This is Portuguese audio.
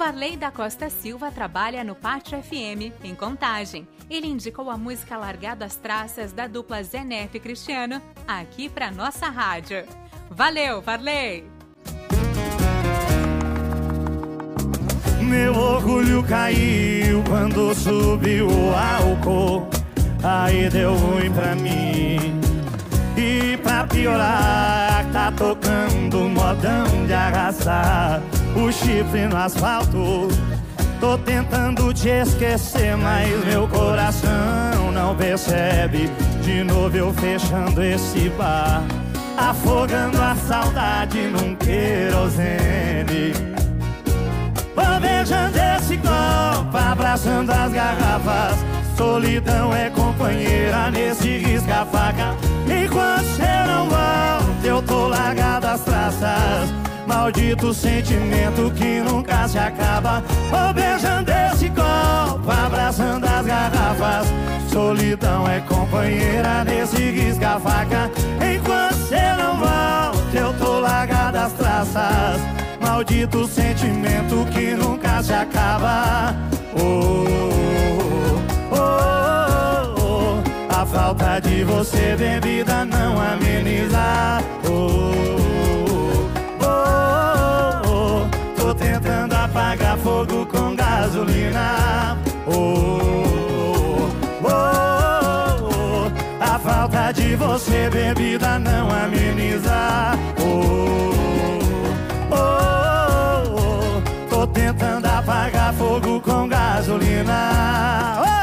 Varley da Costa Silva trabalha no Pátio FM, em Contagem. Ele indicou a música Largado às Traças da dupla Zenef Cristiano aqui para nossa rádio. Valeu, Varley! Meu orgulho caiu quando subiu o álcool. Aí deu ruim pra mim. E pra piorar, tocando modão de arrasar o chifre no asfalto. Tô tentando te esquecer, mas meu coração não percebe. De novo eu fechando esse bar, afogando a saudade num querosene. Alvejando esse copo, abraçando as garrafas. Solidão é companheira nesse risca-faca. Maldito sentimento que nunca se acaba. Vou beijando esse copo, abraçando as garrafas. Solidão é companheira nesse risca-faca. Enquanto você não volta, eu tô largado às traças. Maldito sentimento que nunca se acaba. Oh, oh, oh, oh, A falta de você, bebida, não ameniza. Oh, fogo com gasolina. Oh, oh, oh, oh, a falta de você, bebida, não ameniza. Oh, oh, oh, tô tentando apagar fogo com gasolina. Oh!